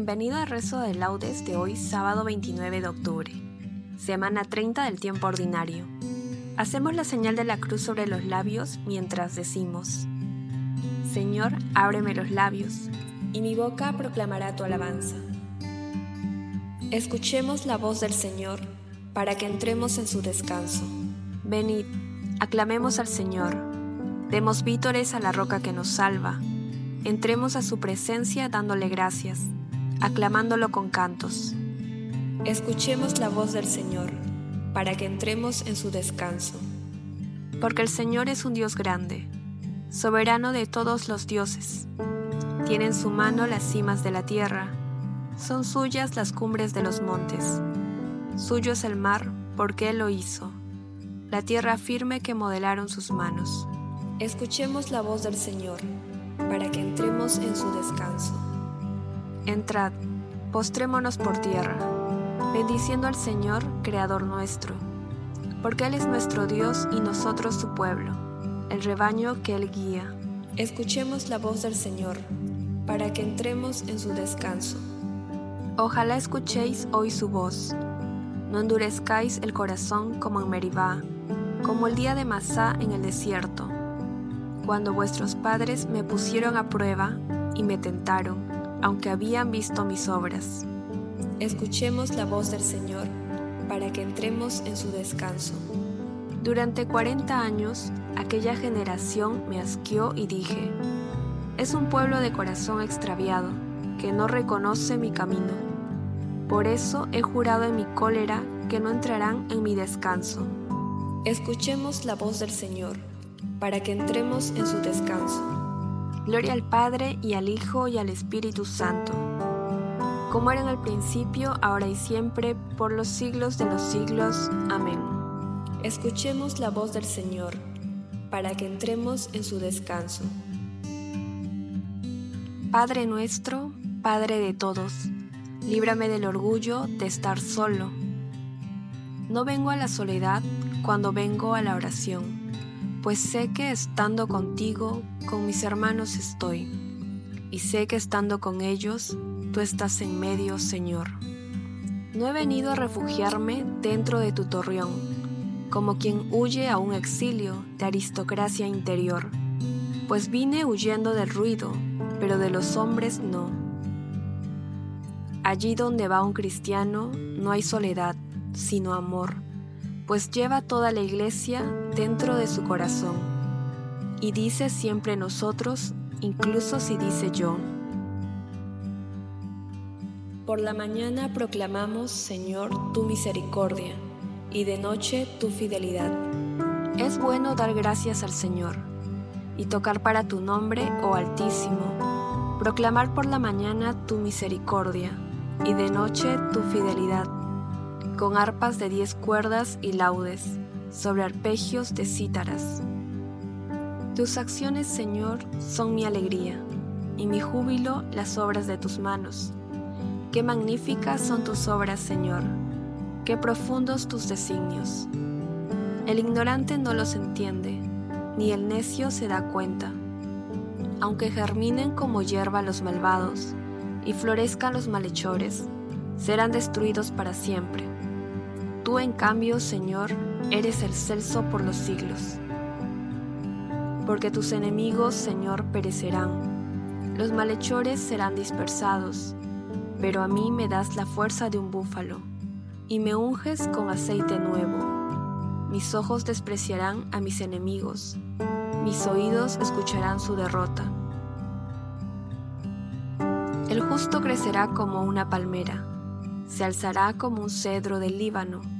Bienvenido al rezo de laudes de hoy sábado 29 de octubre, semana 30 del tiempo ordinario. Hacemos la señal de la cruz sobre los labios mientras decimos, Señor, ábreme los labios, y mi boca proclamará tu alabanza. Escuchemos la voz del Señor para que entremos en su descanso. Venid, aclamemos al Señor, demos vítores a la roca que nos salva Entremos a su presencia dándole gracias, aclamándolo con cantos. Escuchemos la voz del Señor, para que entremos en su descanso. Porque el Señor es un Dios grande, soberano de todos los dioses. Tiene en su mano las cimas de la tierra, son suyas las cumbres de los montes. Suyo es el mar, porque Él lo hizo, la tierra firme que modelaron sus manos. Escuchemos la voz del Señor para que entremos en su descanso. Entrad, postrémonos por tierra, bendiciendo al Señor, Creador nuestro, porque Él es nuestro Dios y nosotros su pueblo, el rebaño que Él guía. Escuchemos la voz del Señor, para que entremos en su descanso. Ojalá escuchéis hoy su voz. No endurezcáis el corazón como en Meribá, como el día de Masá en el desierto cuando vuestros padres me pusieron a prueba y me tentaron, aunque habían visto mis obras. Escuchemos la voz del Señor para que entremos en su descanso. Durante cuarenta años aquella generación me asqueó y dije, es un pueblo de corazón extraviado, que no reconoce mi camino. Por eso he jurado en mi cólera que no entrarán en mi descanso. Escuchemos la voz del Señor para que entremos en su descanso. Gloria al Padre y al Hijo y al Espíritu Santo, como era en el principio, ahora y siempre, por los siglos de los siglos. Amén. Escuchemos la voz del Señor, para que entremos en su descanso. Padre nuestro, Padre de todos, líbrame del orgullo de estar solo. No vengo a la soledad cuando vengo a la oración pues sé que estando contigo, con mis hermanos estoy, y sé que estando con ellos, tú estás en medio, Señor. No he venido a refugiarme dentro de tu torreón, como quien huye a un exilio de aristocracia interior, pues vine huyendo del ruido, pero de los hombres no. Allí donde va un cristiano no hay soledad, sino amor pues lleva toda la iglesia dentro de su corazón. Y dice siempre nosotros, incluso si dice yo. Por la mañana proclamamos, Señor, tu misericordia, y de noche tu fidelidad. Es bueno dar gracias al Señor, y tocar para tu nombre, oh Altísimo, proclamar por la mañana tu misericordia, y de noche tu fidelidad con arpas de diez cuerdas y laudes, sobre arpegios de cítaras. Tus acciones, Señor, son mi alegría, y mi júbilo las obras de tus manos. Qué magníficas son tus obras, Señor, qué profundos tus designios. El ignorante no los entiende, ni el necio se da cuenta. Aunque germinen como hierba los malvados y florezcan los malhechores, serán destruidos para siempre. Tú, en cambio, Señor, eres el celso por los siglos. Porque tus enemigos, Señor, perecerán, los malhechores serán dispersados pero a mí me das la fuerza de un búfalo, y me unges con aceite nuevo. Mis ojos despreciarán a mis enemigos, mis oídos escucharán su derrota. El justo crecerá como una palmera, se alzará como un cedro del Líbano,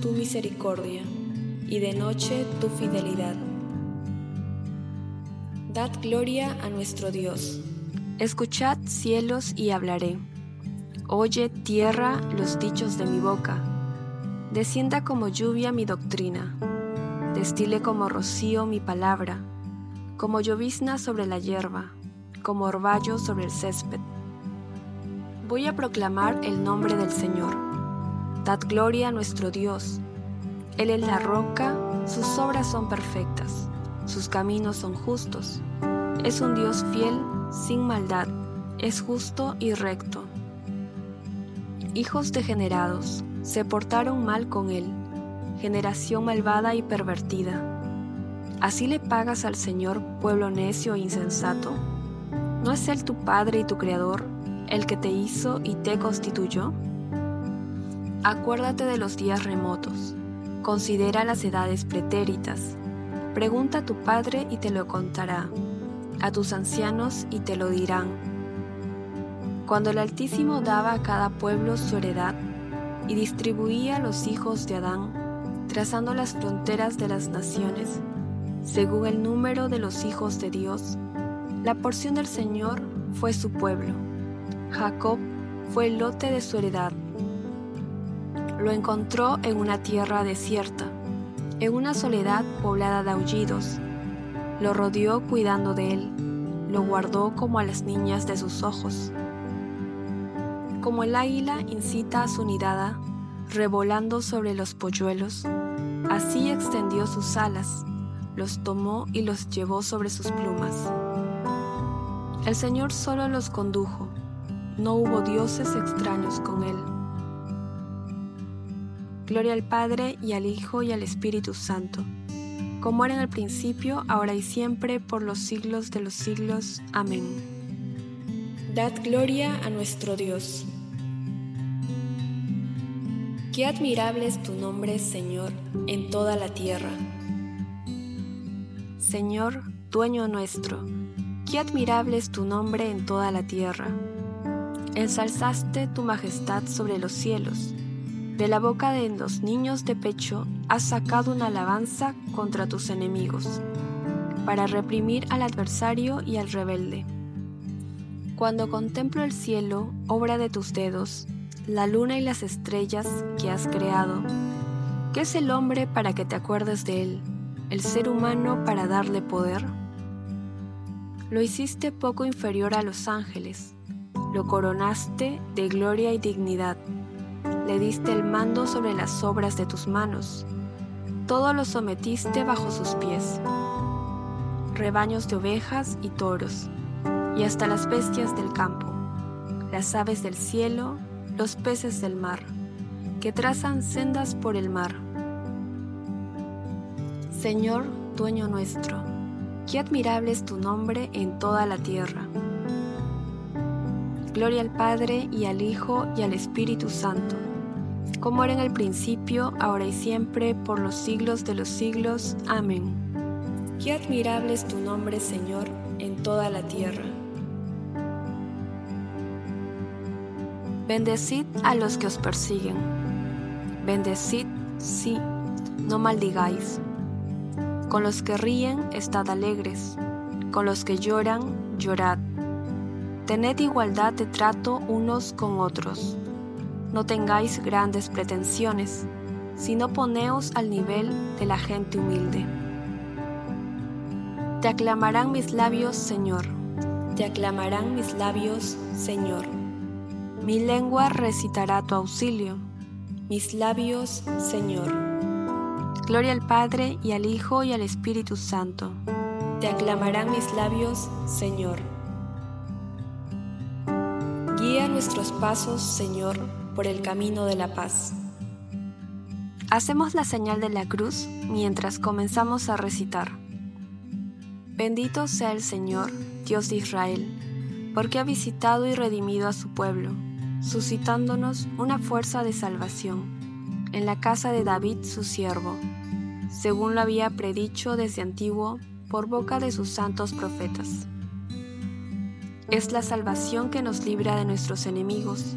tu misericordia, y de noche tu fidelidad. Dad gloria a nuestro Dios Escuchad cielos y hablaré. Oye tierra los dichos de mi boca. Descienda como lluvia mi doctrina. Destile como rocío mi palabra. Como llovizna sobre la hierba. Como orvallo sobre el césped. Voy a proclamar el nombre del Señor. Dad gloria a nuestro Dios. Él es la roca, sus obras son perfectas, sus caminos son justos. Es un Dios fiel sin maldad, es justo y recto. Hijos degenerados, se portaron mal con él, generación malvada y pervertida. ¿Así le pagas al Señor, pueblo necio e insensato? ¿No es Él tu Padre y tu Creador, el que te hizo y te constituyó? Acuérdate de los días remotos, considera las edades pretéritas, pregunta a tu Padre y te lo contará a tus ancianos y te lo dirán. Cuando el Altísimo daba a cada pueblo su heredad y distribuía a los hijos de Adán, trazando las fronteras de las naciones, según el número de los hijos de Dios, la porción del Señor fue su pueblo. Jacob fue el lote de su heredad. Lo encontró en una tierra desierta, en una soledad poblada de aullidos lo rodeó cuidando de él, lo guardó como a las niñas de sus ojos. Como el águila incita a su nidada, revolando sobre los polluelos, así extendió sus alas, los tomó y los llevó sobre sus plumas. El Señor solo los condujo, no hubo dioses extraños con él. Gloria al Padre y al Hijo y al Espíritu Santo como era en el principio, ahora y siempre, por los siglos de los siglos. Amén. Dad gloria a nuestro Dios. Qué admirable es tu nombre, Señor, en toda la tierra. Señor, dueño nuestro, qué admirable es tu nombre en toda la tierra. Ensalzaste tu majestad sobre los cielos de la boca de los niños de pecho has sacado una alabanza contra tus enemigos, para reprimir al adversario y al rebelde. Cuando contemplo el cielo, obra de tus dedos, la luna y las estrellas que has creado, ¿qué es el hombre para que te acuerdes de él, el ser humano para darle poder? Lo hiciste poco inferior a los ángeles, lo coronaste de gloria y dignidad le diste el mando sobre las obras de tus manos, todo lo sometiste bajo sus pies, rebaños de ovejas y toros, y hasta las bestias del campo, las aves del cielo, los peces del mar, que trazan sendas por el mar. Señor, dueño nuestro, qué admirable es tu nombre en toda la tierra. Gloria al Padre y al Hijo y al Espíritu Santo como era en el principio, ahora y siempre, por los siglos de los siglos. Amén. Qué admirable es tu nombre, Señor, en toda la tierra. Bendecid a los que os persiguen. Bendecid, sí, no maldigáis. Con los que ríen, estad alegres. Con los que lloran, llorad. Tened igualdad de trato unos con otros. No tengáis grandes pretensiones, sino poneos al nivel de la gente humilde. Te aclamarán mis labios, Señor. Te aclamarán mis labios, Señor. Mi lengua recitará tu auxilio. Mis labios, Señor. Gloria al Padre y al Hijo y al Espíritu Santo. Te aclamarán mis labios, Señor. Guía nuestros pasos, Señor, por el camino de la paz. Hacemos la señal de la cruz mientras comenzamos a recitar. Bendito sea el Señor, Dios de Israel, porque ha visitado y redimido a su pueblo, suscitándonos una fuerza de salvación en la casa de David su siervo, según lo había predicho desde antiguo por boca de sus santos profetas es la salvación que nos libra de nuestros enemigos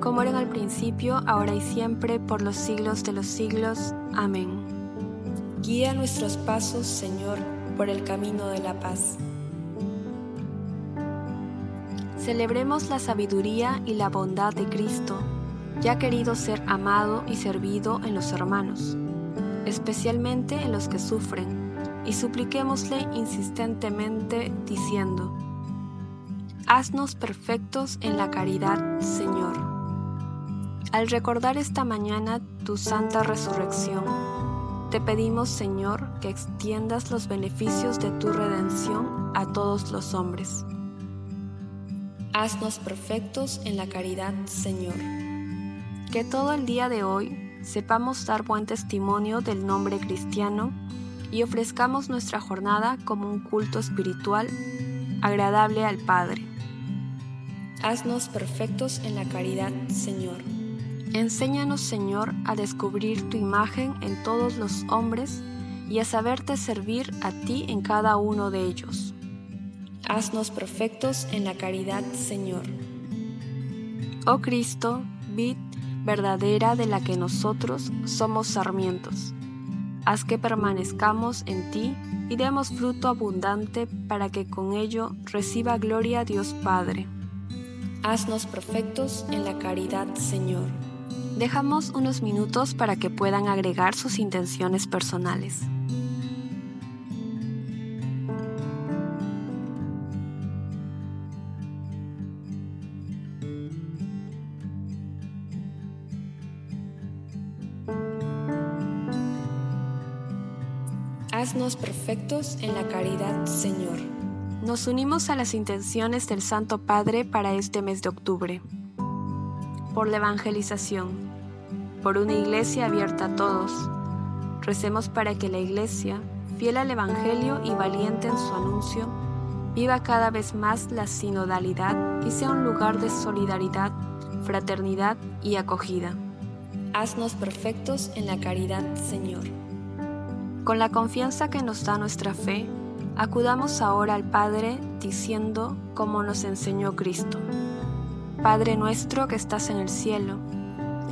como era en el principio, ahora y siempre, por los siglos de los siglos. Amén. Guía nuestros pasos, Señor, por el camino de la paz. Celebremos la sabiduría y la bondad de Cristo, ya querido ser amado y servido en los hermanos, especialmente en los que sufren, y supliquémosle insistentemente diciendo, Haznos perfectos en la caridad, Señor. Al recordar esta mañana tu santa resurrección, te pedimos, Señor, que extiendas los beneficios de tu redención a todos los hombres. Haznos perfectos en la caridad, Señor. Que todo el día de hoy sepamos dar buen testimonio del nombre cristiano y ofrezcamos nuestra jornada como un culto espiritual agradable al Padre. Haznos perfectos en la caridad, Señor. Enséñanos, Señor, a descubrir tu imagen en todos los hombres y a saberte servir a ti en cada uno de ellos. Haznos perfectos en la caridad, Señor. Oh Cristo, vid verdadera de la que nosotros somos sarmientos. Haz que permanezcamos en ti y demos fruto abundante para que con ello reciba gloria Dios Padre. Haznos perfectos en la caridad, Señor. Dejamos unos minutos para que puedan agregar sus intenciones personales. Haznos perfectos en la caridad, Señor. Nos unimos a las intenciones del Santo Padre para este mes de octubre. Por la evangelización, por una iglesia abierta a todos. Recemos para que la iglesia, fiel al Evangelio y valiente en su anuncio, viva cada vez más la sinodalidad y sea un lugar de solidaridad, fraternidad y acogida. Haznos perfectos en la caridad, Señor. Con la confianza que nos da nuestra fe, Acudamos ahora al Padre diciendo como nos enseñó Cristo. Padre nuestro que estás en el cielo,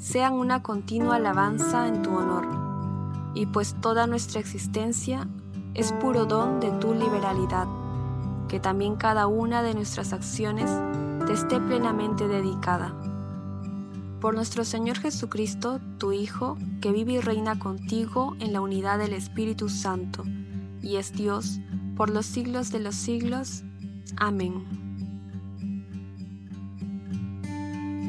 sean una continua alabanza en tu honor, y pues toda nuestra existencia es puro don de tu liberalidad, que también cada una de nuestras acciones te esté plenamente dedicada por nuestro Señor Jesucristo, tu Hijo, que vive y reina contigo en la unidad del Espíritu Santo, y es Dios por los siglos de los siglos. Amén.